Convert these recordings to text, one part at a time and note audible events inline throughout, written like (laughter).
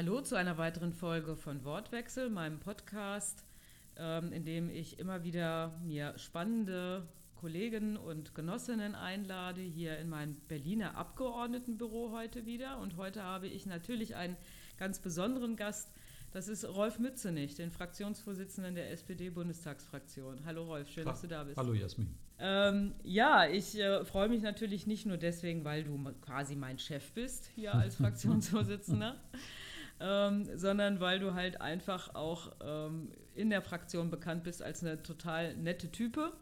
Hallo zu einer weiteren Folge von Wortwechsel, meinem Podcast, ähm, in dem ich immer wieder mir spannende Kollegen und Genossinnen einlade, hier in mein Berliner Abgeordnetenbüro heute wieder. Und heute habe ich natürlich einen ganz besonderen Gast. Das ist Rolf Mützenich, den Fraktionsvorsitzenden der SPD-Bundestagsfraktion. Hallo Rolf, schön, dass du da bist. Hallo Jasmin. Ähm, ja, ich äh, freue mich natürlich nicht nur deswegen, weil du quasi mein Chef bist hier als (laughs) Fraktionsvorsitzender, ähm, sondern weil du halt einfach auch ähm, in der Fraktion bekannt bist als eine total nette Type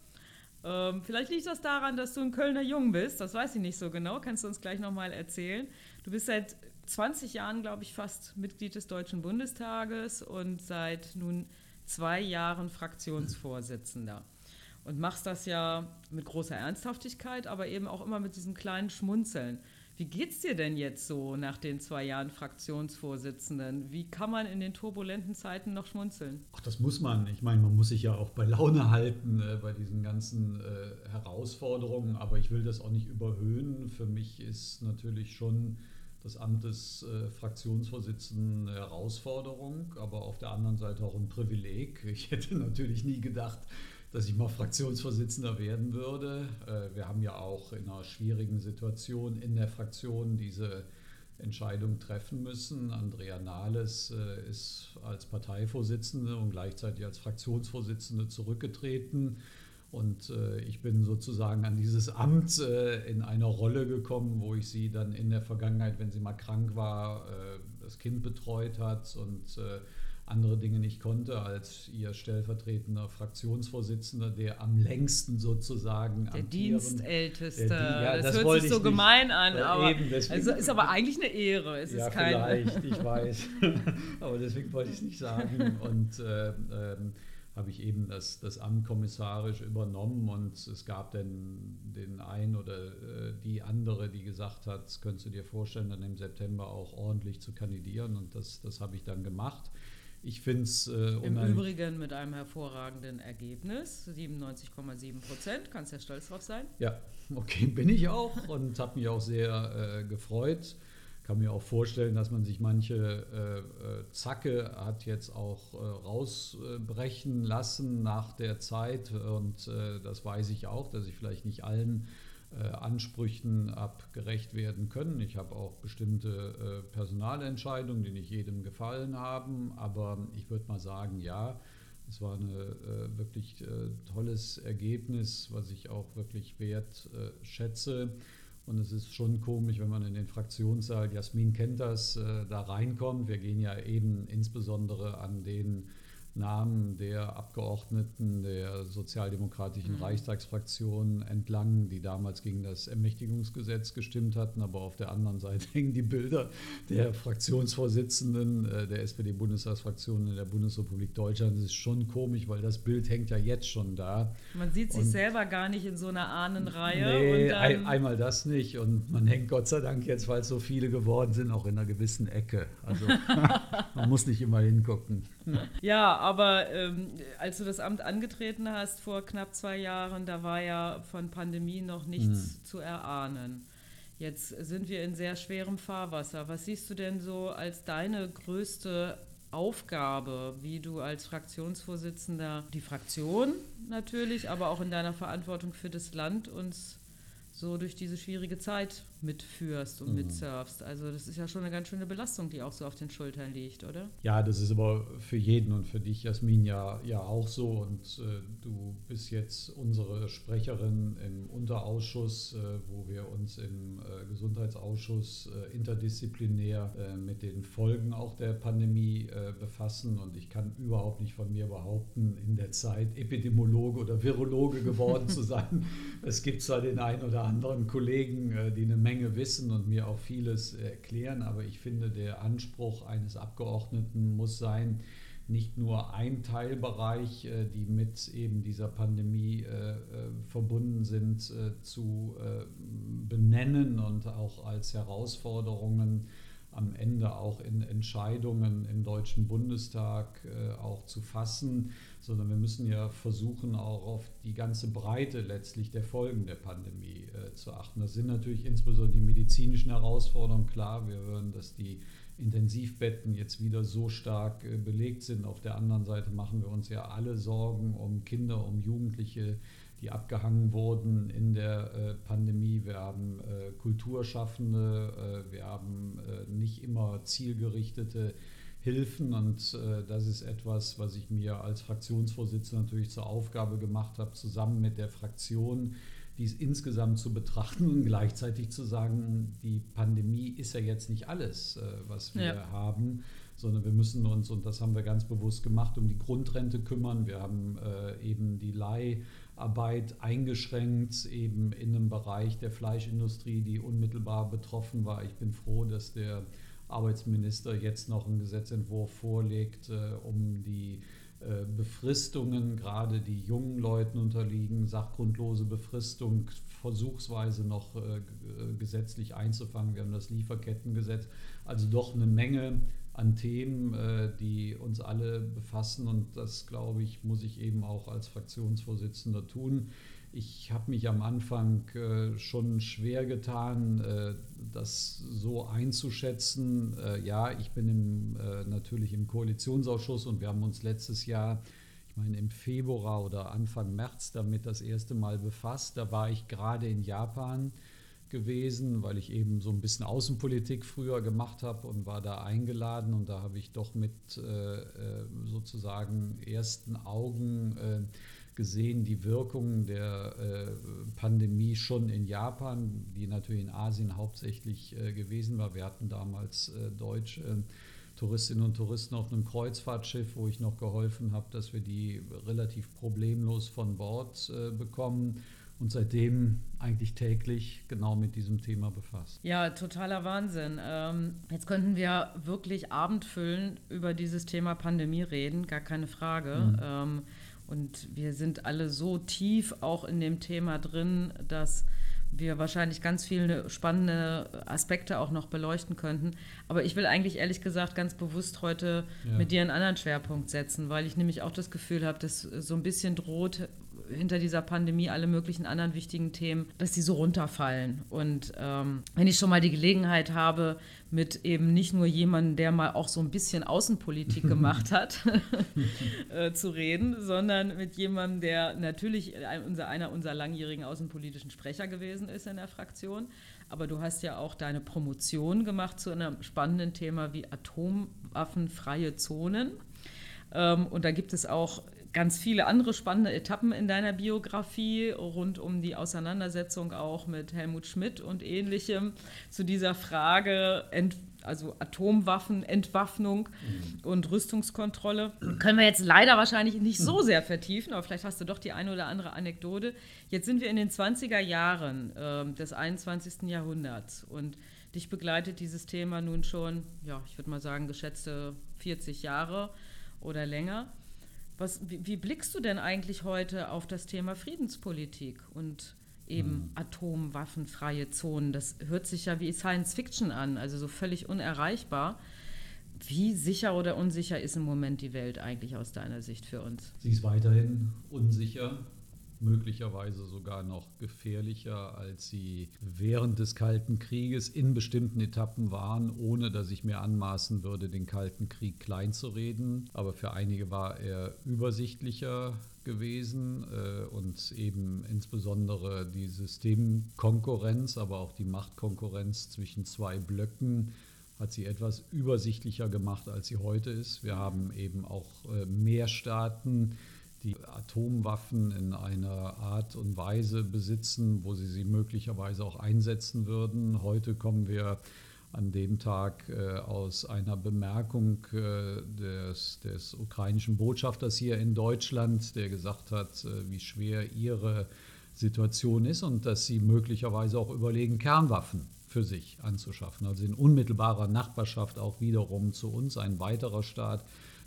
ähm, vielleicht liegt das daran, dass du ein Kölner Jung bist. Das weiß ich nicht so genau. Kannst du uns gleich nochmal erzählen. Du bist seit 20 Jahren, glaube ich, fast Mitglied des Deutschen Bundestages und seit nun zwei Jahren Fraktionsvorsitzender. Und machst das ja mit großer Ernsthaftigkeit, aber eben auch immer mit diesem kleinen Schmunzeln. Wie geht's dir denn jetzt so nach den zwei Jahren Fraktionsvorsitzenden? Wie kann man in den turbulenten Zeiten noch schmunzeln? Ach, das muss man. Ich meine, man muss sich ja auch bei Laune halten äh, bei diesen ganzen äh, Herausforderungen, aber ich will das auch nicht überhöhen. Für mich ist natürlich schon das Amt des äh, Fraktionsvorsitzenden eine Herausforderung, aber auf der anderen Seite auch ein Privileg. Ich hätte (laughs) natürlich nie gedacht, dass ich mal Fraktionsvorsitzender werden würde. Äh, wir haben ja auch in einer schwierigen Situation in der Fraktion diese Entscheidung treffen müssen. Andrea Nahles äh, ist als Parteivorsitzende und gleichzeitig als Fraktionsvorsitzende zurückgetreten. Und äh, ich bin sozusagen an dieses Amt in einer Rolle gekommen, wo ich sie dann in der Vergangenheit, wenn sie mal krank war, das Kind betreut hat und andere Dinge nicht konnte, als ihr stellvertretender Fraktionsvorsitzender, der am längsten sozusagen der Dienstälteste. Der, ja, das, das hört sich so nicht. gemein an, ja, aber eben, also ist aber eigentlich eine Ehre. Es ja, ist kein vielleicht, ich (laughs) weiß, (laughs) aber deswegen wollte ich es nicht sagen und äh, ähm, habe ich eben das, das Amt kommissarisch übernommen und es gab dann den einen oder äh, die andere, die gesagt hat, könntest du dir vorstellen, dann im September auch ordentlich zu kandidieren und das, das habe ich dann gemacht. Ich finde es. Äh, Im Übrigen mit einem hervorragenden Ergebnis, 97,7 Prozent. Kannst ja stolz drauf sein. Ja, okay, bin ich auch und habe mich auch sehr äh, gefreut. Kann mir auch vorstellen, dass man sich manche äh, äh Zacke hat jetzt auch äh, rausbrechen lassen nach der Zeit. Und äh, das weiß ich auch, dass ich vielleicht nicht allen Ansprüchen abgerecht werden können. Ich habe auch bestimmte äh, Personalentscheidungen, die nicht jedem gefallen haben, aber ich würde mal sagen, ja, es war ein äh, wirklich tolles Ergebnis, was ich auch wirklich wert schätze. Und es ist schon komisch, wenn man in den Fraktionssaal, Jasmin kennt das, da reinkommt. Wir gehen ja eben insbesondere an den Namen der Abgeordneten der sozialdemokratischen mhm. Reichstagsfraktion entlang, die damals gegen das Ermächtigungsgesetz gestimmt hatten. Aber auf der anderen Seite (laughs) hängen die Bilder der Fraktionsvorsitzenden äh, der SPD-Bundestagsfraktion in der Bundesrepublik Deutschland. Das ist schon komisch, weil das Bild hängt ja jetzt schon da. Man sieht sich und selber gar nicht in so einer Ahnenreihe. Nee, ein, einmal das nicht. Und man hängt Gott sei Dank jetzt, weil es so viele geworden sind, auch in einer gewissen Ecke. Also (laughs) man muss nicht immer hingucken. (laughs) Ja, aber ähm, als du das Amt angetreten hast vor knapp zwei Jahren, da war ja von Pandemie noch nichts mhm. zu erahnen. Jetzt sind wir in sehr schwerem Fahrwasser. Was siehst du denn so als deine größte Aufgabe, wie du als Fraktionsvorsitzender die Fraktion natürlich, aber auch in deiner Verantwortung für das Land uns so durch diese schwierige Zeit mitführst und mhm. mitsurfst. Also das ist ja schon eine ganz schöne Belastung, die auch so auf den Schultern liegt, oder? Ja, das ist aber für jeden und für dich, Jasmin, ja, ja auch so. Und äh, du bist jetzt unsere Sprecherin im Unterausschuss, äh, wo wir uns im äh, Gesundheitsausschuss äh, interdisziplinär äh, mit den Folgen auch der Pandemie äh, befassen. Und ich kann überhaupt nicht von mir behaupten, in der Zeit Epidemiologe oder Virologe geworden zu (laughs) sein. Es gibt zwar den einen oder anderen Kollegen, die eine Menge wissen und mir auch vieles erklären, aber ich finde, der Anspruch eines Abgeordneten muss sein, nicht nur ein Teilbereich, äh, die mit eben dieser Pandemie äh, äh, verbunden sind, zu benennen und auch als Herausforderungen am Ende auch in Entscheidungen im Deutschen Bundestag auch zu fassen, sondern wir müssen ja versuchen, auch auf die ganze Breite letztlich der Folgen der Pandemie äh, zu achten. Das sind natürlich insbesondere die medizinischen Herausforderungen. Klar, wir hören, dass die Intensivbetten jetzt wieder so stark äh, belegt sind. Auf der anderen Seite machen wir uns ja alle Sorgen um Kinder, um Jugendliche, die abgehangen wurden in der äh, Pandemie. Wir haben äh, Kulturschaffende, äh, wir haben äh, nicht immer zielgerichtete Hilfen und äh, das ist etwas, was ich mir als Fraktionsvorsitzender natürlich zur Aufgabe gemacht habe, zusammen mit der Fraktion dies insgesamt zu betrachten und gleichzeitig zu sagen, die Pandemie ist ja jetzt nicht alles, äh, was wir ja. haben, sondern wir müssen uns, und das haben wir ganz bewusst gemacht, um die Grundrente kümmern. Wir haben äh, eben die Leiharbeit eingeschränkt, eben in einem Bereich der Fleischindustrie, die unmittelbar betroffen war. Ich bin froh, dass der Arbeitsminister jetzt noch einen Gesetzentwurf vorlegt, äh, um die äh, Befristungen, gerade die jungen Leuten unterliegen, sachgrundlose Befristung versuchsweise noch äh, äh, gesetzlich einzufangen. Wir haben das Lieferkettengesetz. Also doch eine Menge an Themen, die uns alle befassen. Und das, glaube ich, muss ich eben auch als Fraktionsvorsitzender tun. Ich habe mich am Anfang äh, schon schwer getan, äh, das so einzuschätzen. Äh, ja, ich bin im, äh, natürlich im Koalitionsausschuss und wir haben uns letztes Jahr, ich meine im Februar oder Anfang März damit das erste Mal befasst. Da war ich gerade in Japan gewesen, weil ich eben so ein bisschen Außenpolitik früher gemacht habe und war da eingeladen und da habe ich doch mit äh, äh, sozusagen ersten Augen gesehen die Wirkungen der äh, Pandemie schon in Japan, die natürlich in Asien hauptsächlich äh, gewesen war. Wir hatten damals äh, deutsche äh, Touristinnen und Touristen auf einem Kreuzfahrtschiff, wo ich noch geholfen habe, dass wir die relativ problemlos von Bord äh, bekommen und seitdem eigentlich täglich genau mit diesem Thema befasst. Ja, totaler Wahnsinn. Ähm, jetzt könnten wir wirklich abendfüllen über dieses Thema Pandemie reden, gar keine Frage. Mhm. Ähm, und wir sind alle so tief auch in dem Thema drin, dass wir wahrscheinlich ganz viele spannende Aspekte auch noch beleuchten könnten. Aber ich will eigentlich ehrlich gesagt ganz bewusst heute ja. mit dir einen anderen Schwerpunkt setzen, weil ich nämlich auch das Gefühl habe, dass so ein bisschen droht, hinter dieser Pandemie alle möglichen anderen wichtigen Themen, dass die so runterfallen. Und ähm, wenn ich schon mal die Gelegenheit habe, mit eben nicht nur jemandem, der mal auch so ein bisschen Außenpolitik (laughs) gemacht hat, (laughs) äh, zu reden, sondern mit jemandem, der natürlich unser, einer unserer langjährigen außenpolitischen Sprecher gewesen ist in der Fraktion. Aber du hast ja auch deine Promotion gemacht zu einem spannenden Thema wie atomwaffenfreie Zonen. Ähm, und da gibt es auch ganz viele andere spannende Etappen in deiner Biografie rund um die Auseinandersetzung auch mit Helmut Schmidt und ähnlichem zu dieser Frage, also Atomwaffen, Entwaffnung mhm. und Rüstungskontrolle. Können wir jetzt leider wahrscheinlich nicht so sehr vertiefen, aber vielleicht hast du doch die eine oder andere Anekdote. Jetzt sind wir in den 20er Jahren äh, des 21. Jahrhunderts und dich begleitet dieses Thema nun schon, ja, ich würde mal sagen, geschätzte 40 Jahre oder länger. Was, wie, wie, blickst du denn eigentlich heute auf das Thema Friedenspolitik und eben hm. atomwaffenfreie Zonen? Das hört sich ja wie Science Fiction an, also so völlig unerreichbar. Wie sicher oder unsicher ist im Moment die Welt eigentlich aus deiner Sicht für uns? Sie ist weiterhin unsicher möglicherweise sogar noch gefährlicher, als sie während des Kalten Krieges in bestimmten Etappen waren, ohne dass ich mir anmaßen würde, den Kalten Krieg kleinzureden. Aber für einige war er übersichtlicher gewesen äh, und eben insbesondere die Systemkonkurrenz, aber auch die Machtkonkurrenz zwischen zwei Blöcken hat sie etwas übersichtlicher gemacht, als sie heute ist. Wir haben eben auch äh, mehr Staaten, die Atomwaffen in einer Art und Weise besitzen, wo sie sie möglicherweise auch einsetzen würden. Heute kommen wir an dem Tag äh, aus einer Bemerkung äh, des, des, ukrainischen Botschafters hier in Deutschland, der gesagt hat, äh, wie schwer ihre Situation ist und dass sie möglicherweise auch überlegen, Kernwaffen für sich anzuschaffen. Also in unmittelbarer Nachbarschaft auch wiederum zu uns, ein weiterer Staat,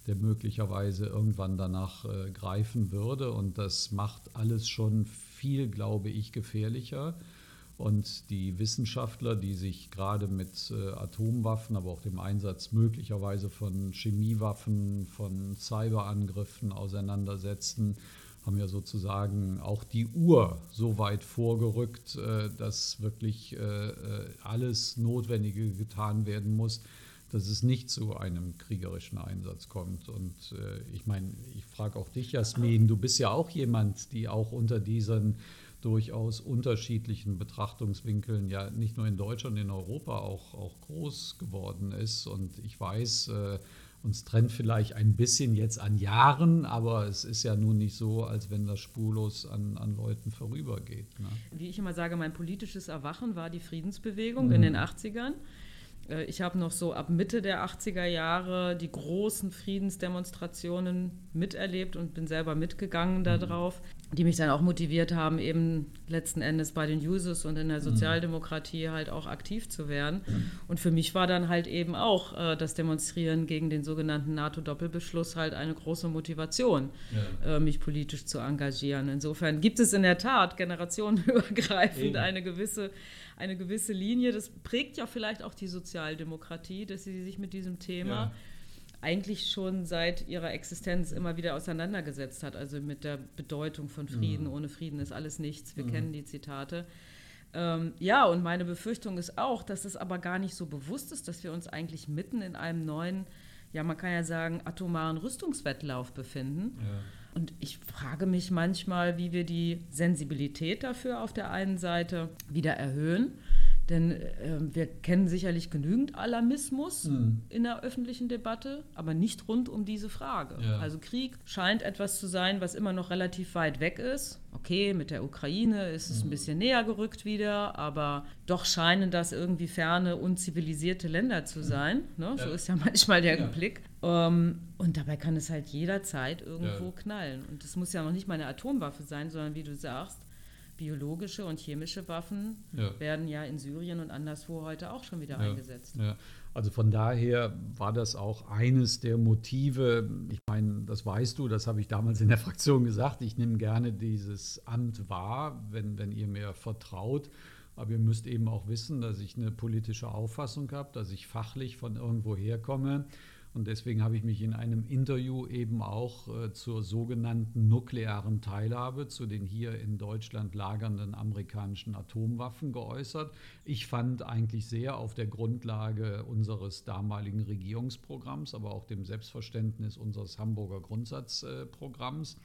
der möglicherweise irgendwann danach äh, greifen würde. Und das macht alles schon viel, glaube ich, gefährlicher. Und die Wissenschaftler, die sich gerade mit äh, Atomwaffen, aber auch dem Einsatz möglicherweise von Chemiewaffen, von Cyberangriffen auseinandersetzen, haben ja sozusagen auch die Uhr so weit vorgerückt, äh, dass wirklich äh, äh alles Notwendige getan werden muss, dass es nicht zu einem kriegerischen Einsatz kommt. Und äh, ich meine, ich frage auch dich, Jasmin, du bist ja auch jemand, die auch unter diesen durchaus unterschiedlichen Betrachtungswinkeln ja nicht nur in Deutschland, in Europa auch, auch groß geworden ist. Und ich weiß, äh, uns trennt vielleicht ein bisschen jetzt an Jahren, aber es ist ja nun nicht so, als wenn das spurlos an, an Leuten vorübergeht. Ne? Wie ich immer sage, mein politisches Erwachen war die Friedensbewegung mhm. in den 80ern. Äh, ich habe noch so ab Mitte der 80er Jahre die großen Friedensdemonstrationen miterlebt und bin selber mitgegangen darauf, die mich dann auch motiviert haben, eben letzten Endes bei den Users und in der mhm. Sozialdemokratie halt auch aktiv zu werden. Und für mich war dann halt eben auch äh, das Demonstrieren gegen den sogenannten NATO-Doppelbeschluss halt eine große Motivation, ja. äh, mich politisch zu engagieren. Insofern gibt es in der Tat generationenübergreifend eben. eine gewisse eine gewisse Linie. Das prägt ja vielleicht auch die Sozialdemokratie, dass sie sich mit diesem Thema ja. Eigentlich schon seit ihrer Existenz immer wieder auseinandergesetzt hat. Also mit der Bedeutung von Frieden. Mhm. Ohne Frieden ist alles nichts. Wir mhm. kennen die Zitate. Ähm, ja, und meine Befürchtung ist auch, dass es aber gar nicht so bewusst ist, dass wir uns eigentlich mitten in einem neuen, ja, man kann ja sagen, atomaren Rüstungswettlauf befinden. Ja und ich frage mich manchmal, wie wir die Sensibilität dafür auf der einen Seite wieder erhöhen denn äh, wir kennen sicherlich genügend Alarmismus mhm. in der öffentlichen Debatte, aber nicht rund um diese Frage. Ja. Also Krieg scheint etwas zu sein, was immer noch relativ weit weg ist. Okay, mit der Ukraine ist es mhm. ein bisschen näher gerückt wieder, aber doch scheinen das irgendwie ferne, unzivilisierte Länder zu sein. Ne? Ja. So ist ja (laughs) manchmal der ja. Blick. Ähm, und dabei kann es halt jederzeit irgendwo knallen. Und es muss ja noch nicht mal eine Atomwaffe sein, sondern wie du sagst, biologische und chemische Waffen ja. werden ja in Syrien und anderswo heute auch schon wieder ja. eingesetzt. Ja. Also von daher war das auch eines der Motive. Ich meine, das weißt du, das habe ich damals in der Fraktion gesagt. Ich nehme gerne dieses Amt wahr, wenn, wenn ihr mir vertraut. Aber ihr müsst eben auch wissen, dass ich eine politische Auffassung habe, dass ich fachlich von irgendwo herkomme und deswegen habe ich mich in einem Interview eben auch äh, zur sogenannten nuklearen Teilhabe, zu den hier in Deutschland lagernden amerikanischen Atomwaffen geäußert. Ich fand eigentlich sehr auf der Grundlage unseres damaligen Regierungsprogramms, aber auch dem Selbstverständnis unseres Hamburger Grundsatzprogramms, äh,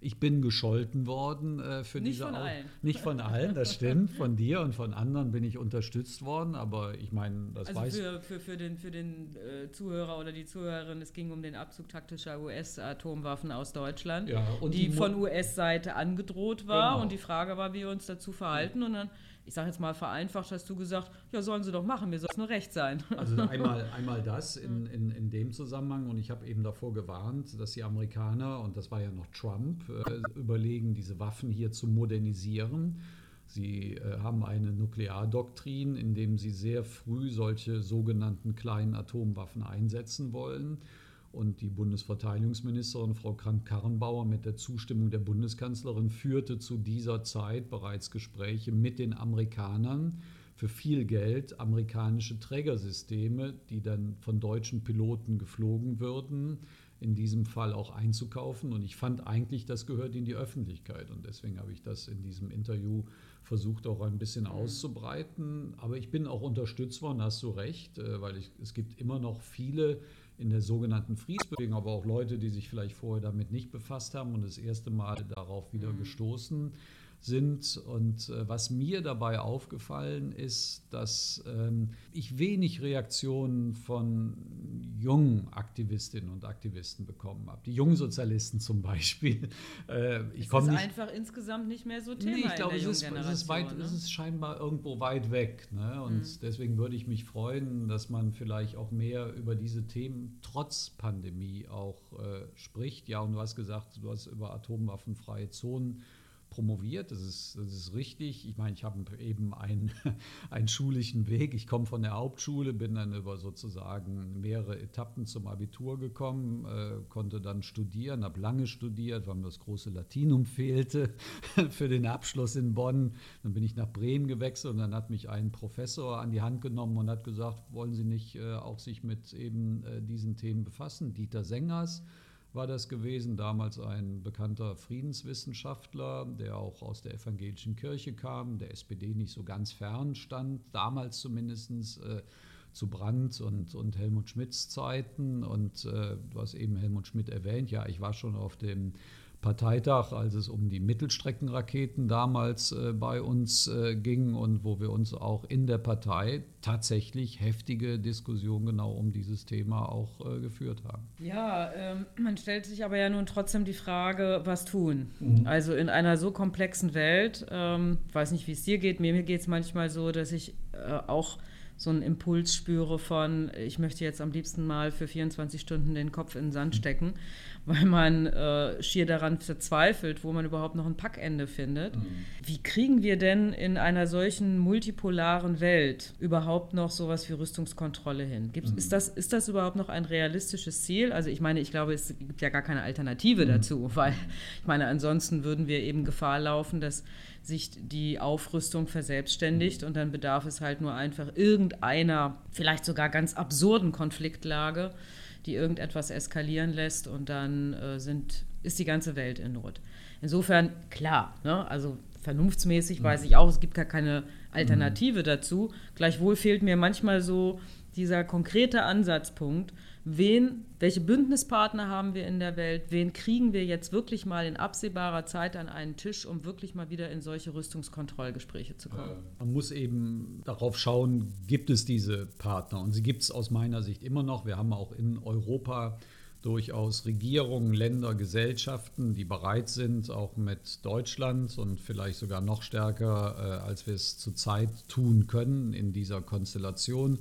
ich bin gescholten worden äh, für Nicht diese von allen. Nicht von allen, das stimmt. Von dir und von anderen bin ich unterstützt worden, aber ich meine, das also weiß für, für, für den, für den äh, Zuhörer oder die Zuhörerin, es ging um den Abzug taktischer US-Atomwaffen aus Deutschland, ja, die, die von US-Seite angedroht war. Genau. Und die Frage war, wie wir uns dazu verhalten. Und dann ich sage jetzt mal vereinfacht, hast du gesagt, ja, sollen sie doch machen, mir soll es nur recht sein. (laughs) Also einmal, (laughs) einmal das in, in, in dem Zusammenhang und ich habe eben davor gewarnt, dass die Amerikaner, und das war ja noch Trump, äh, überlegen, diese Waffen hier zu modernisieren. Sie äh, haben eine Nukleardoktrin, in dem sie sehr früh solche sogenannten kleinen Atomwaffen einsetzen wollen. Und die Bundesverteidigungsministerin Frau Kramp-Karrenbauer mit der Zustimmung der Bundeskanzlerin führte zu dieser Zeit bereits Gespräche mit den Amerikanern für viel Geld amerikanische Trägersysteme, die dann von deutschen Piloten geflogen würden, in diesem Fall auch einzukaufen. Und ich fand eigentlich, das gehört in die Öffentlichkeit. Und deswegen habe ich das in diesem Interview versucht auch ein bisschen mhm. auszubreiten. Aber ich bin auch unterstützt worden, hast du recht, äh, weil ich, es gibt immer noch viele in der sogenannten Friedensbewegung, aber auch Leute, die sich vielleicht vorher damit nicht befasst haben und das erste Mal darauf wieder mhm. gestoßen sind. Und äh, was mir dabei aufgefallen ist, dass ähm, ich wenig Reaktionen von jungen Aktivistinnen und Aktivisten bekommen habe. Die jungen Sozialisten zum Beispiel. (laughs) Äh, ich es ist nicht, einfach insgesamt nicht mehr so Thema. Nee, ich glaube, es, ist, es, ist weit, ne? es ist scheinbar irgendwo weit weg. Ne? Und mhm. deswegen würde ich mich freuen, dass man vielleicht auch mehr über diese Themen trotz Pandemie auch äh, spricht. Ja, und du hast gesagt, du hast über atomwaffenfreie Zonen promoviert, das ist, das ist richtig. Ich meine, ich habe eben einen, (laughs) einen schulischen Weg. Ich komme von der Hauptschule, bin dann über sozusagen mehrere Etappen zum Abitur gekommen, äh, konnte dann studieren, habe lange studiert, weil mir das große Latinum fehlte (laughs) für den Abschluss in Bonn. Dann bin ich nach Bremen gewechselt und dann hat mich ein Professor an die Hand genommen und hat gesagt, wollen Sie nicht äh, auch sich mit eben äh, diesen Themen befassen? Dieter Sengers war das gewesen, damals ein bekannter Friedenswissenschaftler, der auch aus der evangelischen Kirche kam, der SPD nicht so ganz fern stand, damals zumindest. Äh, zu Brandt und, und Helmut Schmidts Zeiten. Und äh, du hast eben Helmut Schmidt erwähnt. Ja, ich war schon auf dem Parteitag, als es um die Mittelstreckenraketen damals äh, bei uns äh, ging und wo wir uns auch in der Partei tatsächlich heftige Diskussionen genau um dieses Thema auch äh, geführt haben. Ja, ähm, man stellt sich aber ja nun trotzdem die Frage, was tun? Mhm. Also in einer so komplexen Welt, ähm, weiß nicht, wie es dir geht, mir, mir geht es manchmal so, dass ich äh, auch so einen Impuls spüre von, ich möchte jetzt am liebsten mal für 24 Stunden den Kopf in den Sand stecken, weil man äh, schier daran verzweifelt, wo man überhaupt noch ein Packende findet. Mhm. Wie kriegen wir denn in einer solchen multipolaren Welt überhaupt noch sowas wie Rüstungskontrolle hin? Gibt's, mhm. ist, das, ist das überhaupt noch ein realistisches Ziel? Also ich meine, ich glaube, es gibt ja gar keine Alternative mhm. dazu, weil ich meine, ansonsten würden wir eben Gefahr laufen, dass sich die Aufrüstung verselbstständigt und dann bedarf es halt nur einfach irgendeiner, vielleicht sogar ganz absurden Konfliktlage, die irgendetwas eskalieren lässt und dann äh, sind, ist die ganze Welt in Not. Insofern, klar, ne? also vernunftsmäßig weiß ich auch, es gibt gar keine Alternative dazu. Gleichwohl fehlt mir manchmal so dieser konkrete Ansatzpunkt, wen, welche Bündnispartner haben wir in der Welt, wen kriegen wir jetzt wirklich mal in absehbarer Zeit an einen Tisch, um wirklich mal wieder in solche Rüstungskontrollgespräche zu kommen. Man muss eben darauf schauen, gibt es diese Partner und sie gibt es aus meiner Sicht immer noch. Wir haben auch in Europa durchaus Regierungen, Länder, Gesellschaften, die bereit sind, auch mit Deutschland und vielleicht sogar noch stärker, äh, als wir es zurzeit tun können in dieser Konstellation,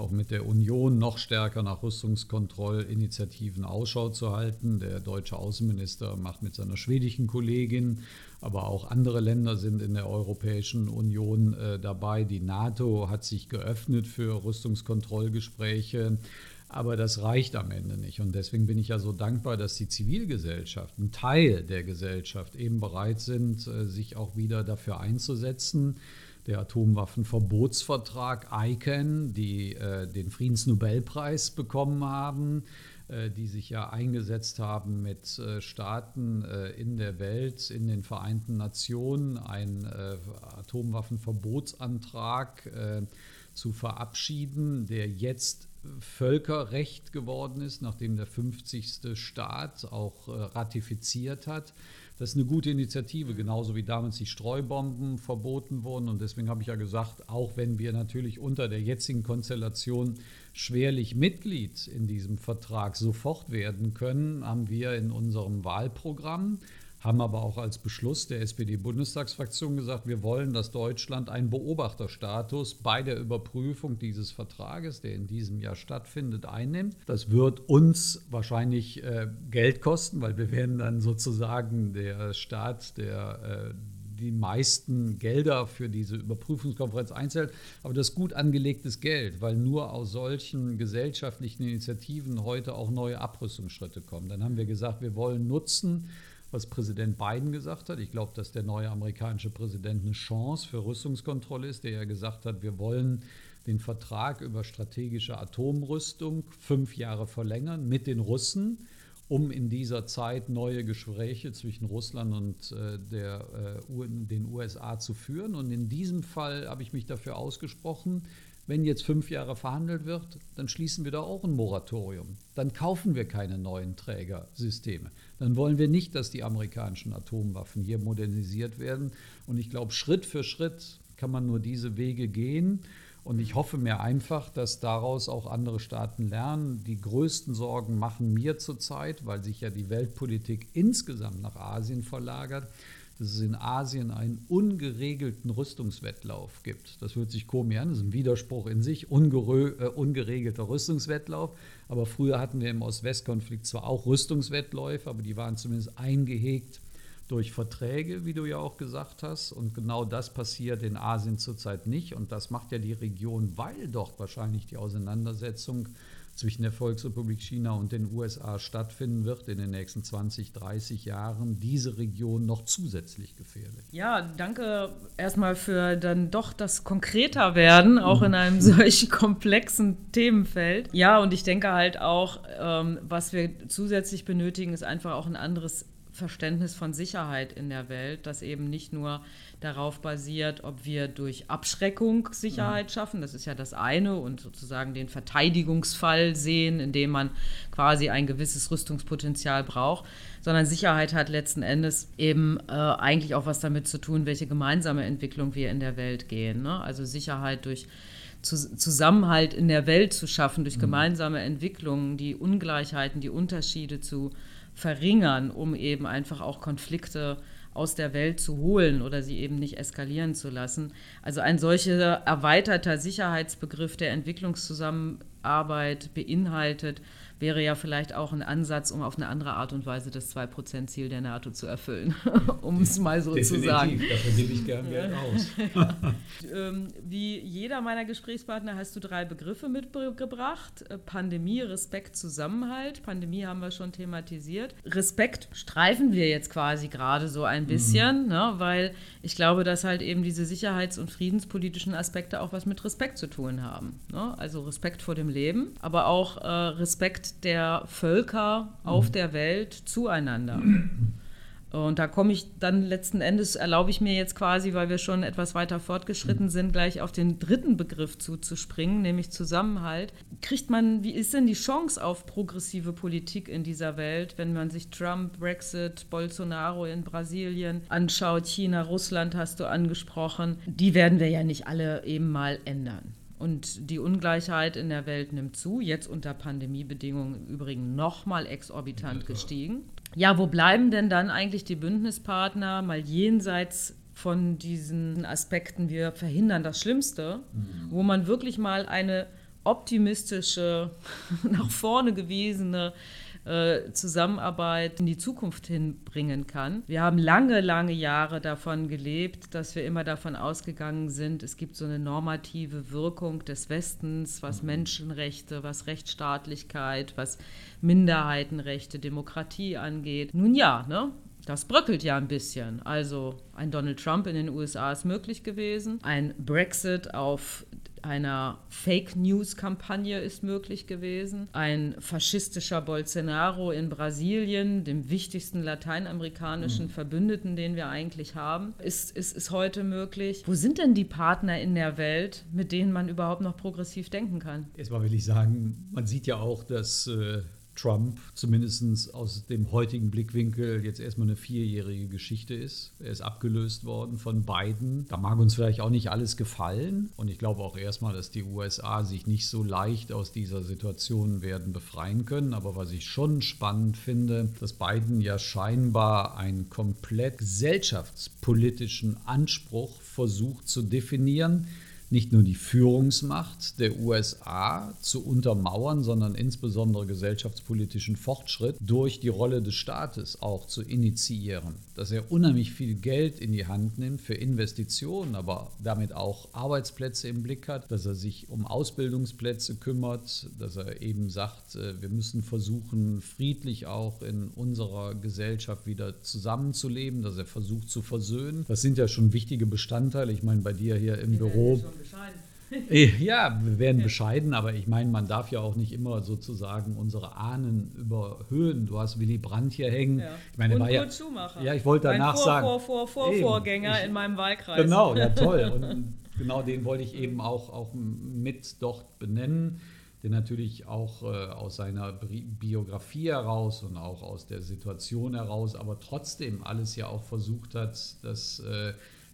auch mit der Union noch stärker nach Rüstungskontrollinitiativen Ausschau zu halten. Der deutsche Außenminister macht mit seiner schwedischen Kollegin, aber auch andere Länder sind in der Europäischen Union äh, dabei. Die NATO hat sich geöffnet für Rüstungskontrollgespräche. Aber das reicht am Ende nicht. Und deswegen bin ich ja so dankbar, dass die Zivilgesellschaft, ein Teil der Gesellschaft eben bereit sind, äh, sich auch wieder dafür einzusetzen der Atomwaffenverbotsvertrag ICANN, die äh, den Friedensnobelpreis bekommen haben, äh, die sich ja eingesetzt haben mit äh, Staaten äh, in der Welt, in den Vereinten Nationen, einen äh, Atomwaffenverbotsantrag äh, zu verabschieden, der jetzt Völkerrecht geworden ist, nachdem der 50. Staat auch ratifiziert hat. Das ist eine gute Initiative, genauso wie damals die Streubomben verboten wurden. Und deswegen habe ich ja gesagt, auch wenn wir natürlich unter der jetzigen Konstellation schwerlich Mitglied in diesem Vertrag sofort werden können, haben wir in unserem Wahlprogramm haben aber auch als Beschluss der SPD-Bundestagsfraktion gesagt, wir wollen, dass Deutschland einen Beobachterstatus bei der Überprüfung dieses Vertrages, der in diesem Jahr stattfindet, einnimmt. Das wird uns wahrscheinlich äh, Geld kosten, weil wir werden dann sozusagen der Staat, der äh, die meisten Gelder für diese Überprüfungskonferenz einzahlt. Aber das ist gut angelegtes Geld, weil nur aus solchen gesellschaftlichen Initiativen heute auch neue Abrüstungsschritte kommen. Dann haben wir gesagt, wir wollen nutzen, was Präsident Biden gesagt hat. Ich glaube, dass der neue amerikanische Präsident eine Chance für Rüstungskontrolle ist, der ja gesagt hat, wir wollen den Vertrag über strategische Atomrüstung fünf Jahre verlängern mit den Russen, um in dieser Zeit neue Gespräche zwischen Russland und äh, der, äh, den USA zu führen. Und in diesem Fall habe ich mich dafür ausgesprochen, wenn jetzt fünf Jahre verhandelt wird, dann schließen wir da auch ein Moratorium. Dann kaufen wir keine neuen Trägersysteme. Dann wollen wir nicht, dass die amerikanischen Atomwaffen hier modernisiert werden. Und ich glaube, Schritt für Schritt kann man nur diese Wege gehen. Und ich hoffe mir einfach, dass daraus auch andere Staaten lernen. Die größten Sorgen machen mir zurzeit, weil sich ja die Weltpolitik insgesamt nach Asien verlagert dass es in Asien einen ungeregelten Rüstungswettlauf gibt. Das hört sich komisch an, das ist ein Widerspruch in sich, äh, ungeregelter Rüstungswettlauf. Aber früher hatten wir im Ost-West-Konflikt zwar auch Rüstungswettläufe, aber die waren zumindest eingehegt durch Verträge, wie du ja auch gesagt hast. Und genau das passiert in Asien zurzeit nicht. Und das macht ja die Region, weil dort wahrscheinlich die Auseinandersetzung zwischen der Volksrepublik China und den USA stattfinden wird in den nächsten 20, 30 Jahren, diese Region noch zusätzlich gefährdet. Ja, danke erstmal für dann doch das konkreter werden, auch in einem (laughs) solch komplexen Themenfeld. Ja, und ich denke halt auch, ähm, was wir zusätzlich benötigen, ist einfach auch ein anderes Verständnis von Sicherheit in der Welt, das eben nicht nur darauf basiert, ob wir durch Abschreckung Sicherheit mhm. schaffen, das ist ja das eine, und sozusagen den Verteidigungsfall sehen, in dem man quasi ein gewisses Rüstungspotenzial braucht, sondern Sicherheit hat letzten Endes eben äh, eigentlich auch was damit zu tun, welche gemeinsame Entwicklung wir in der Welt gehen. Ne? Also Sicherheit durch Zusammenhalt in der Welt zu schaffen, durch mhm. gemeinsame Entwicklungen, die Ungleichheiten, die Unterschiede zu verringern, um eben einfach auch Konflikte aus der Welt zu holen oder sie eben nicht eskalieren zu lassen. Also ein solcher erweiterter Sicherheitsbegriff der Entwicklungszusammenarbeit beinhaltet wäre ja vielleicht auch ein Ansatz, um auf eine andere Art und Weise das 2%-Ziel der NATO zu erfüllen, (laughs) um es mal so Definitiv, zu sagen. Dafür gebe ich gerne Geld aus. (laughs) (laughs) ähm, wie jeder meiner Gesprächspartner hast du drei Begriffe mitgebracht. Äh, Pandemie, Respekt, Zusammenhalt. Pandemie haben wir schon thematisiert. Respekt streifen wir jetzt quasi gerade so ein bisschen, mhm. ne, weil ich glaube, dass halt eben diese sicherheits- und friedenspolitischen Aspekte auch was mit Respekt zu tun haben. Ne? Also Respekt vor dem Leben, aber auch äh, Respekt der Völker auf mhm. der Welt zueinander. Und da komme ich dann letzten Endes, erlaube ich mir jetzt quasi, weil wir schon etwas weiter fortgeschritten mhm. sind, gleich auf den dritten Begriff zuzuspringen, nämlich Zusammenhalt. Kriegt man, wie ist denn die Chance auf progressive Politik in dieser Welt, wenn man sich Trump, Brexit, Bolsonaro in Brasilien anschaut, China, Russland hast du angesprochen? Die werden wir ja nicht alle eben mal ändern. Und die Ungleichheit in der Welt nimmt zu, jetzt unter Pandemiebedingungen im Übrigen nochmal exorbitant gestiegen. Ja, wo bleiben denn dann eigentlich die Bündnispartner mal jenseits von diesen Aspekten, wir verhindern das Schlimmste, mhm. wo man wirklich mal eine optimistische, (laughs) nach vorne gewesene äh, Zusammenarbeit in die Zukunft hinbringen kann. Wir haben lange, lange Jahre davon gelebt, dass wir immer davon ausgegangen sind, es gibt so eine normative Wirkung des Westens, was mhm. Menschenrechte, was Rechtsstaatlichkeit, was Minderheitenrechte, Demokratie angeht. Nun ja, ne? Das bröckelt ja ein bisschen. Also ein Donald Trump in den USA ist möglich gewesen. Ein Brexit auf einer Fake News-Kampagne ist möglich gewesen. Ein faschistischer Bolsonaro in Brasilien, dem wichtigsten lateinamerikanischen mhm. Verbündeten, den wir eigentlich haben, ist, ist, ist heute möglich. Wo sind denn die Partner in der Welt, mit denen man überhaupt noch progressiv denken kann? Erstmal will ich sagen, man sieht ja auch, dass. Äh Trump zumindest aus dem heutigen Blickwinkel jetzt erstmal eine vierjährige Geschichte ist. Er ist abgelöst worden von Biden. Da mag uns vielleicht auch nicht alles gefallen. Und ich glaube auch erstmal, dass die USA sich nicht so leicht aus dieser Situation werden befreien können. Aber was ich schon spannend finde, dass Biden ja scheinbar einen komplett gesellschaftspolitischen Anspruch versucht zu definieren nicht nur die Führungsmacht der USA zu untermauern, sondern insbesondere gesellschaftspolitischen Fortschritt durch die Rolle des Staates auch zu initiieren. Dass er unheimlich viel Geld in die Hand nimmt für Investitionen, aber damit auch Arbeitsplätze im Blick hat, dass er sich um Ausbildungsplätze kümmert, dass er eben sagt, äh, wir müssen versuchen, friedlich auch in unserer Gesellschaft wieder zusammenzuleben, dass er versucht zu versöhnen. Das sind ja schon wichtige Bestandteile. Ich meine, bei dir hier im Büro bescheiden. Äh, ja, wir werden bescheiden, aber ich meine, man darf ja auch nicht immer sozusagen unsere Ahnen überhöhen. Du hast Willy Brandt hier hängen. Ja. Ich meine, Und war ja, Schumacher. Ja, ich wollte danach vor, sagen. Vor, vor, vor, Vorgänger in meinem Wahlkreis. Genau, ja (laughs) toll. Und genau den wollte ich eben auch, auch mit dort benennen der natürlich auch äh, aus seiner Biografie heraus und auch aus der Situation heraus, aber trotzdem alles ja auch versucht hat, dass äh,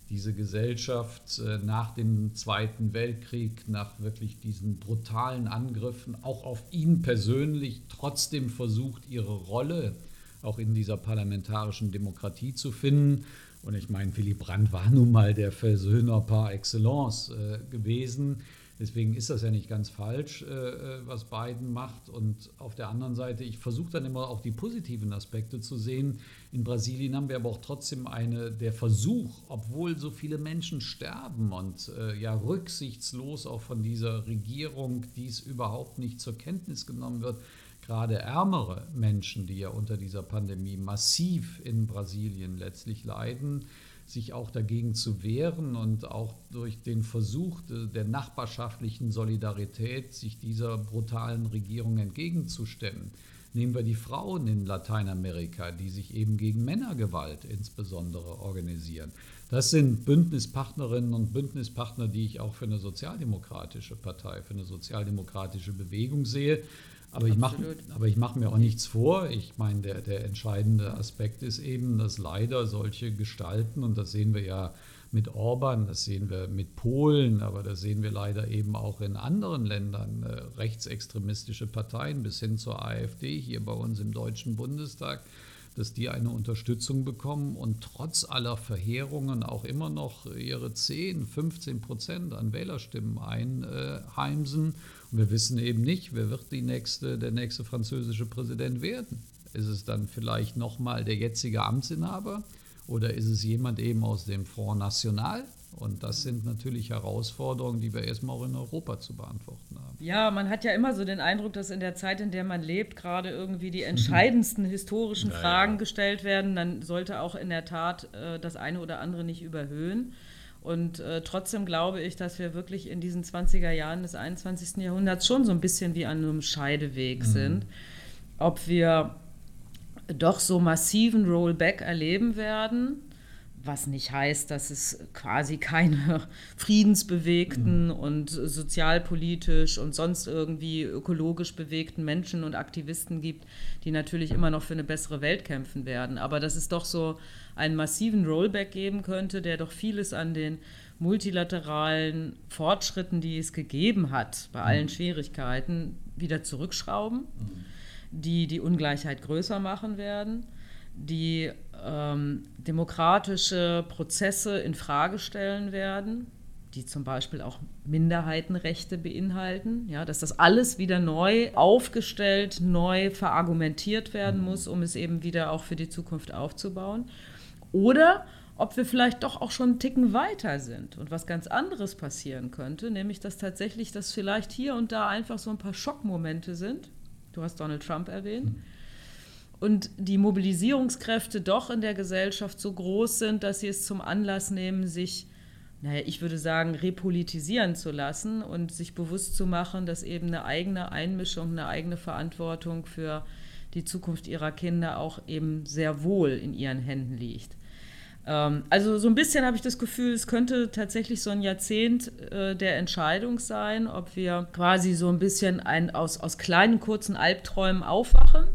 diese Gesellschaft äh, nach dem Zweiten Weltkrieg, nach wirklich diesen brutalen Angriffen, auch auf ihn persönlich trotzdem versucht, ihre Rolle auch in dieser parlamentarischen Demokratie zu finden. Und ich meine, Willy Brandt war nun mal der Versöhner par excellence äh, gewesen. Deswegen ist das ja nicht ganz falsch, äh, äh, was Biden macht. Und auf der anderen Seite, ich versuche dann immer auch die positiven Aspekte zu sehen. In Brasilien haben wir aber auch trotzdem eine, der Versuch, obwohl so viele Menschen sterben und äh, ja rücksichtslos auch von dieser Regierung dies überhaupt nicht zur Kenntnis genommen wird, gerade ärmere Menschen, die ja unter dieser Pandemie massiv in Brasilien letztlich leiden, sich auch dagegen zu wehren und auch durch den Versuch der nachbarschaftlichen Solidarität sich dieser brutalen Regierung entgegenzustemmen. Nehmen wir die Frauen in Lateinamerika, die sich eben gegen Männergewalt insbesondere organisieren. Das sind Bündnispartnerinnen und Bündnispartner, die ich auch für eine sozialdemokratische Partei, für eine sozialdemokratische Bewegung sehe. Aber ich mache mach mir auch nichts vor. Ich meine, der, der entscheidende Aspekt ist eben, dass leider solche Gestalten, und das sehen wir ja mit Orban, das sehen wir mit Polen, aber das sehen wir leider eben auch in anderen Ländern, äh, rechtsextremistische Parteien bis hin zur AfD hier bei uns im Deutschen Bundestag, dass die eine Unterstützung bekommen und trotz aller Verheerungen auch immer noch ihre 10, 15 Prozent an Wählerstimmen einheimsen. Und wir wissen eben nicht, wer wird die nächste, der nächste französische Präsident werden. Ist es dann vielleicht nochmal der jetzige Amtsinhaber? Oder ist es jemand eben aus dem Front National? Und das sind natürlich Herausforderungen, die wir erstmal auch in Europa zu beantworten haben. Ja, man hat ja immer so den Eindruck, dass in der Zeit, in der man lebt, gerade irgendwie die entscheidendsten (laughs) historischen naja. Fragen gestellt werden. Dann sollte auch in der Tat äh, das eine oder andere nicht überhöhen. Und äh, trotzdem glaube ich, dass wir wirklich in diesen 20er Jahren des 21. Jahrhunderts schon so ein bisschen wie an einem Scheideweg mhm. sind. Ob wir doch so massiven Rollback erleben werden, was nicht heißt, dass es quasi keine (laughs) friedensbewegten mhm. und sozialpolitisch und sonst irgendwie ökologisch bewegten Menschen und Aktivisten gibt, die natürlich immer noch für eine bessere Welt kämpfen werden. Aber dass es doch so einen massiven Rollback geben könnte, der doch vieles an den multilateralen Fortschritten, die es gegeben hat, bei allen mhm. Schwierigkeiten, wieder zurückschrauben. Mhm die die Ungleichheit größer machen werden, die ähm, demokratische Prozesse in Frage stellen werden, die zum Beispiel auch Minderheitenrechte beinhalten, ja, dass das alles wieder neu aufgestellt, neu verargumentiert werden muss, um es eben wieder auch für die Zukunft aufzubauen. Oder ob wir vielleicht doch auch schon einen Ticken weiter sind und was ganz anderes passieren könnte, nämlich dass tatsächlich das vielleicht hier und da einfach so ein paar Schockmomente sind, Du hast Donald Trump erwähnt. Und die Mobilisierungskräfte doch in der Gesellschaft so groß sind, dass sie es zum Anlass nehmen, sich, naja, ich würde sagen, repolitisieren zu lassen und sich bewusst zu machen, dass eben eine eigene Einmischung, eine eigene Verantwortung für die Zukunft ihrer Kinder auch eben sehr wohl in ihren Händen liegt. Ähm, also so ein bisschen habe ich das Gefühl, es könnte tatsächlich so ein Jahrzehnt äh, der Entscheidung sein, ob wir quasi so ein bisschen ein, aus, aus kleinen, kurzen Albträumen aufwachen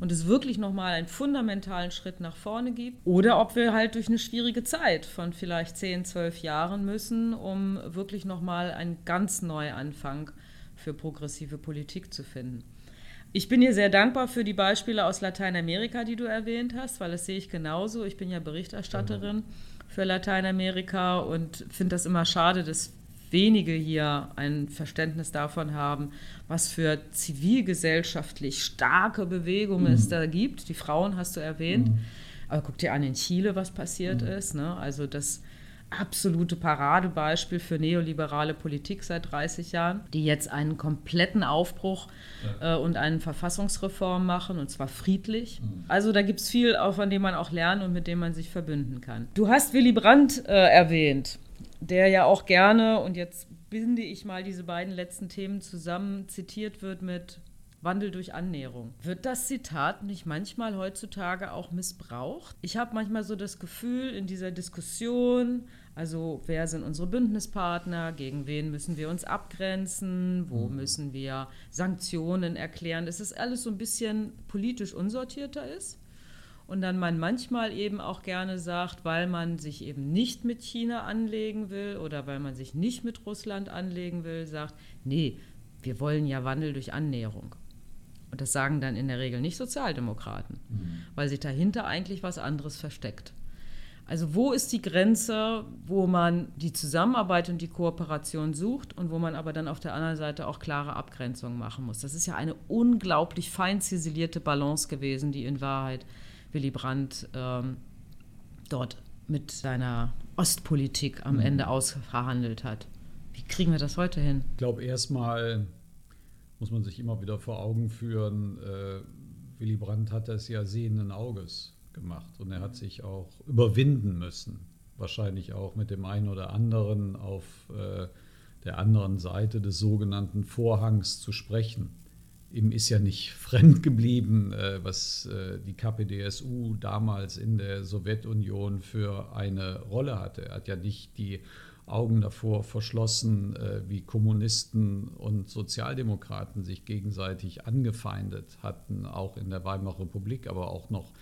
und es wirklich nochmal einen fundamentalen Schritt nach vorne gibt. Oder ob wir halt durch eine schwierige Zeit von vielleicht 10, 12 Jahren müssen, um wirklich nochmal einen ganz Neuanfang für progressive Politik zu finden. Ich bin dir sehr dankbar für die Beispiele aus Lateinamerika, die du erwähnt hast, weil das sehe ich genauso. Ich bin ja Berichterstatterin mhm. für Lateinamerika und finde das immer schade, dass wenige hier ein Verständnis davon haben, was für zivilgesellschaftlich starke Bewegungen mhm. es da gibt. Die Frauen hast du erwähnt. Mhm. Aber guck dir an in Chile, was passiert mhm. ist. Ne? Also das absolute Paradebeispiel für neoliberale Politik seit 30 Jahren, die jetzt einen kompletten Aufbruch äh, und eine Verfassungsreform machen, und zwar friedlich. Mhm. Also da gibt es viel, von dem man auch lernen und mit dem man sich verbünden kann. Du hast Willy Brandt äh, erwähnt, der ja auch gerne, und jetzt binde ich mal diese beiden letzten Themen zusammen, zitiert wird mit Wandel durch Annäherung. Wird das Zitat nicht manchmal heutzutage auch missbraucht? Ich habe manchmal so das Gefühl, in dieser Diskussion, also wer sind unsere Bündnispartner, gegen wen müssen wir uns abgrenzen, wo mhm. müssen wir Sanktionen erklären, dass es alles so ein bisschen politisch unsortierter ist. Und dann man manchmal eben auch gerne sagt, weil man sich eben nicht mit China anlegen will oder weil man sich nicht mit Russland anlegen will, sagt, nee, wir wollen ja Wandel durch Annäherung. Und das sagen dann in der Regel nicht Sozialdemokraten, mhm. weil sich dahinter eigentlich was anderes versteckt. Also wo ist die Grenze, wo man die Zusammenarbeit und die Kooperation sucht und wo man aber dann auf der anderen Seite auch klare Abgrenzungen machen muss? Das ist ja eine unglaublich fein ziselierte Balance gewesen, die in Wahrheit Willy Brandt ähm, dort mit seiner Ostpolitik am mhm. Ende ausverhandelt hat. Wie kriegen wir das heute hin? Ich glaube, erstmal muss man sich immer wieder vor Augen führen, äh, Willy Brandt hat das ja sehenden Auges gemacht und er hat sich auch überwinden müssen, wahrscheinlich auch mit dem einen oder anderen auf äh, der anderen Seite des sogenannten Vorhangs zu sprechen. ihm ist ja nicht (laughs) fremd geblieben, äh, was äh, die KPDSU damals in der Sowjetunion für eine Rolle hatte. Er hat ja nicht die Augen davor verschlossen, äh, wie Kommunisten und Sozialdemokraten sich gegenseitig angefeindet hatten, auch in der Weimarer Republik, aber auch noch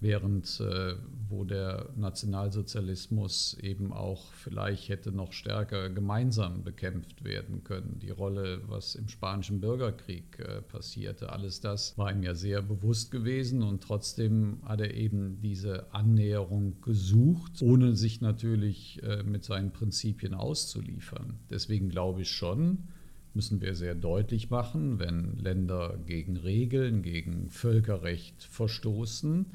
während äh, wo der Nationalsozialismus eben auch vielleicht hätte noch stärker gemeinsam bekämpft werden können. Die Rolle, was im spanischen Bürgerkrieg äh, passierte, alles das war ihm ja sehr bewusst gewesen und trotzdem hat er eben diese Annäherung gesucht, ohne sich natürlich äh, mit seinen Prinzipien auszuliefern. Deswegen glaube ich schon, müssen wir sehr deutlich machen, wenn Länder gegen Regeln, gegen Völkerrecht verstoßen,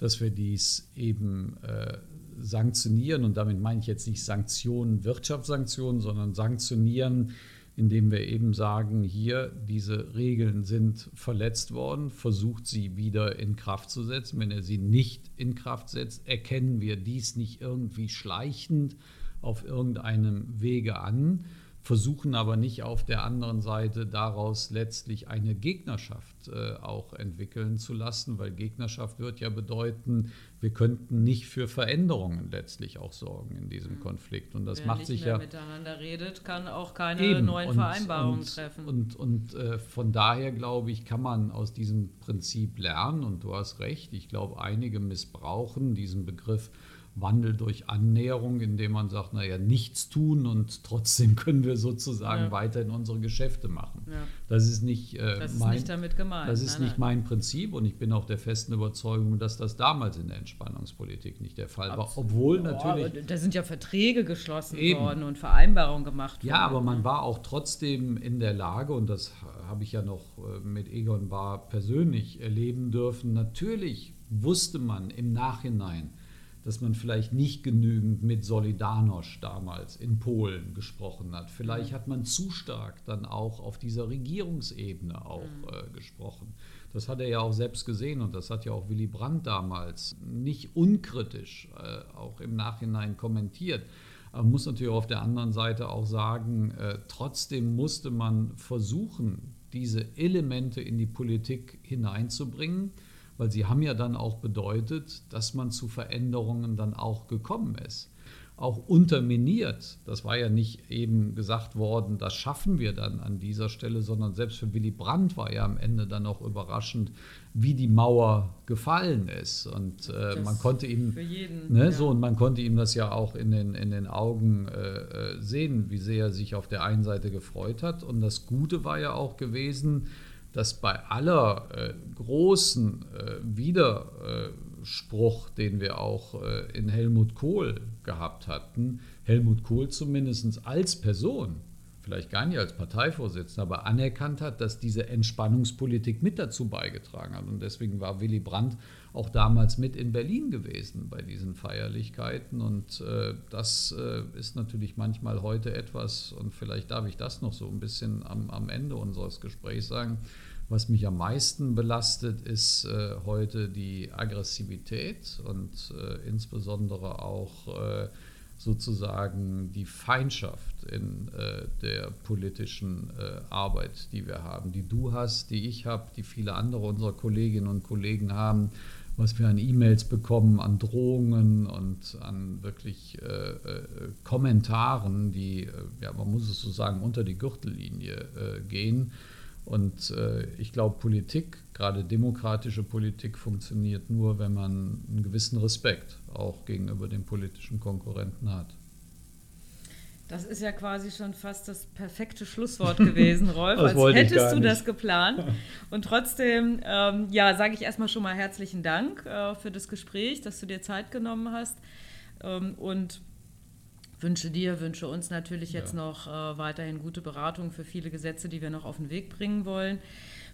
dass wir dies eben äh, sanktionieren. Und damit meine ich jetzt nicht Sanktionen, Wirtschaftssanktionen, sondern sanktionieren, indem wir eben sagen, hier, diese Regeln sind verletzt worden, versucht sie wieder in Kraft zu setzen. Wenn er sie nicht in Kraft setzt, erkennen wir dies nicht irgendwie schleichend auf irgendeinem Wege an versuchen aber nicht auf der anderen Seite daraus letztlich eine Gegnerschaft äh, auch entwickeln zu lassen, weil Gegnerschaft wird ja bedeuten, wir könnten nicht für Veränderungen letztlich auch sorgen in diesem mhm. Konflikt. Und das Wer macht nicht sich mehr ja. miteinander redet, kann auch keine eben. neuen und, Vereinbarungen und, treffen. Und, und äh, von daher glaube ich, kann man aus diesem Prinzip lernen. Und du hast recht, ich glaube, einige missbrauchen diesen Begriff Wandel durch Annäherung, indem man sagt, naja, nichts tun und trotzdem können wir sozusagen ja. weiterhin unsere Geschäfte machen. Ja. Das ist nicht, äh, das ist mein, nicht damit gemeint. Das ist nein, nicht nein. mein Prinzip und ich bin auch der festen Überzeugung, dass das damals in der Entspannungspolitik nicht der Fall Absolut. war. Obwohl natürlich. Oh, da sind ja Verträge geschlossen eben. worden und Vereinbarungen gemacht worden. Ja, aber man war auch trotzdem in der Lage, und das habe ich ja noch äh, mit Egon Bahr persönlich erleben dürfen, natürlich wusste man im Nachhinein, dass man vielleicht nicht genügend mit Solidarność damals in Polen gesprochen hat. Vielleicht mhm. hat man zu stark dann auch auf dieser Regierungsebene auch mhm. äh, gesprochen. Das hat er ja auch selbst gesehen und das hat ja auch Willy Brandt damals nicht unkritisch äh, auch im Nachhinein kommentiert. Aber man muss natürlich auf der anderen Seite auch sagen, äh, trotzdem musste man versuchen, diese Elemente in die Politik hineinzubringen weil sie haben ja dann auch bedeutet, dass man zu Veränderungen dann auch gekommen ist. Auch unterminiert, das war ja nicht eben gesagt worden, das schaffen wir dann an dieser Stelle, sondern selbst für Willy Brandt war ja am Ende dann auch überraschend, wie die Mauer gefallen ist. Und äh, man konnte ihm jeden, ne, ja. so und man konnte ihm das ja auch in den, in den Augen äh, äh, sehen, wie sehr er sich auf der einen Seite gefreut hat. Und das Gute war ja auch gewesen, dass bei aller äh, großen äh, Widerspruch, den wir auch äh, in Helmut Kohl gehabt hatten, Helmut Kohl zumindest als Person, vielleicht gar nicht als Parteivorsitzender, aber anerkannt hat, dass diese Entspannungspolitik mit dazu beigetragen hat. Und deswegen war Willy Brandt auch damals mit in Berlin gewesen bei diesen Feierlichkeiten. Und äh, das äh, ist natürlich manchmal heute etwas, und vielleicht darf ich das noch so ein bisschen am, am Ende unseres Gesprächs sagen, was mich am meisten belastet, ist äh, heute die Aggressivität und äh, insbesondere auch äh, sozusagen die Feindschaft in äh, der politischen äh, Arbeit, die wir haben, die du hast, die ich habe, die viele andere unserer Kolleginnen und Kollegen haben, was wir an E-Mails bekommen, an Drohungen und an wirklich äh, Kommentaren, die, ja, man muss es so sagen, unter die Gürtellinie gehen und äh, ich glaube, Politik, gerade demokratische Politik, funktioniert nur, wenn man einen gewissen Respekt auch gegenüber den politischen Konkurrenten hat. Das ist ja quasi schon fast das perfekte Schlusswort (laughs) gewesen, Rolf. als hättest du das geplant. (laughs) Und trotzdem, ähm, ja, sage ich erstmal schon mal herzlichen Dank äh, für das Gespräch, dass du dir Zeit genommen hast. Ähm, und wünsche dir, wünsche uns natürlich jetzt ja. noch äh, weiterhin gute Beratung für viele Gesetze, die wir noch auf den Weg bringen wollen.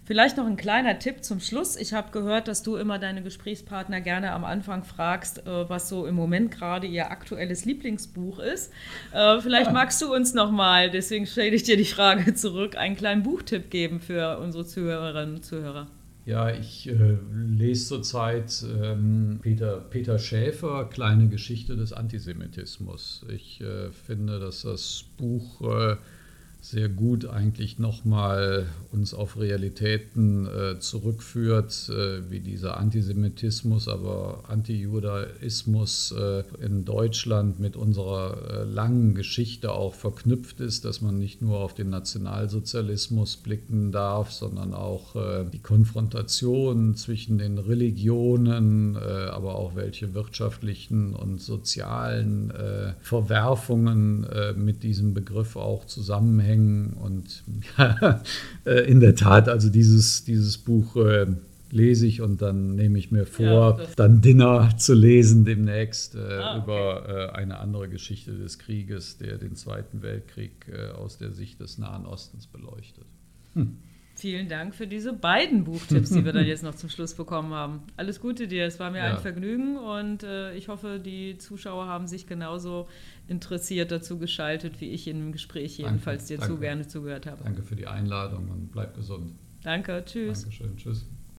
Vielleicht noch ein kleiner Tipp zum Schluss. Ich habe gehört, dass du immer deine Gesprächspartner gerne am Anfang fragst, äh, was so im Moment gerade ihr aktuelles Lieblingsbuch ist. Äh, vielleicht ja. magst du uns noch mal, deswegen stelle ich dir die Frage (laughs) zurück, einen kleinen Buchtipp geben für unsere Zuhörerinnen und Zuhörer. Ja, ich äh, lese zurzeit ähm, Peter, Peter Schäfer, Kleine Geschichte des Antisemitismus. Ich äh, finde, dass das Buch sehr gut eigentlich nochmal uns auf Realitäten äh, zurückführt, äh, wie dieser Antisemitismus, aber Antijudaismus äh, in Deutschland mit unserer äh, langen Geschichte auch verknüpft ist, dass man nicht nur auf den Nationalsozialismus blicken darf, sondern auch äh, die Konfrontation zwischen den Religionen, äh, aber auch welche wirtschaftlichen und sozialen Verwerfungen mit diesem Begriff auch zusammenhängen hängen. Und (laughs) äh, in der Tat, also dieses, dieses Buch äh, lese ich und dann nehme ich mir vor, ja, dann Dinner zu lesen demnächst äh, ah, okay. über äh, eine andere Geschichte des Krieges, der den Zweiten Weltkrieg äh, aus der Sicht des Nahen Ostens beleuchtet. Hm. Vielen Dank für diese beiden Buchtipps, die wir dann (laughs) jetzt noch zum Schluss bekommen haben. Alles Gute dir, es war mir ja. ein Vergnügen und äh, ich hoffe, die Zuschauer haben sich genauso interessiert dazu geschaltet, wie ich in dem Gespräch jedenfalls danke, dir danke. zu gerne zugehört habe. Danke für die Einladung und bleib gesund. Danke, tschüss. Dankeschön, tschüss.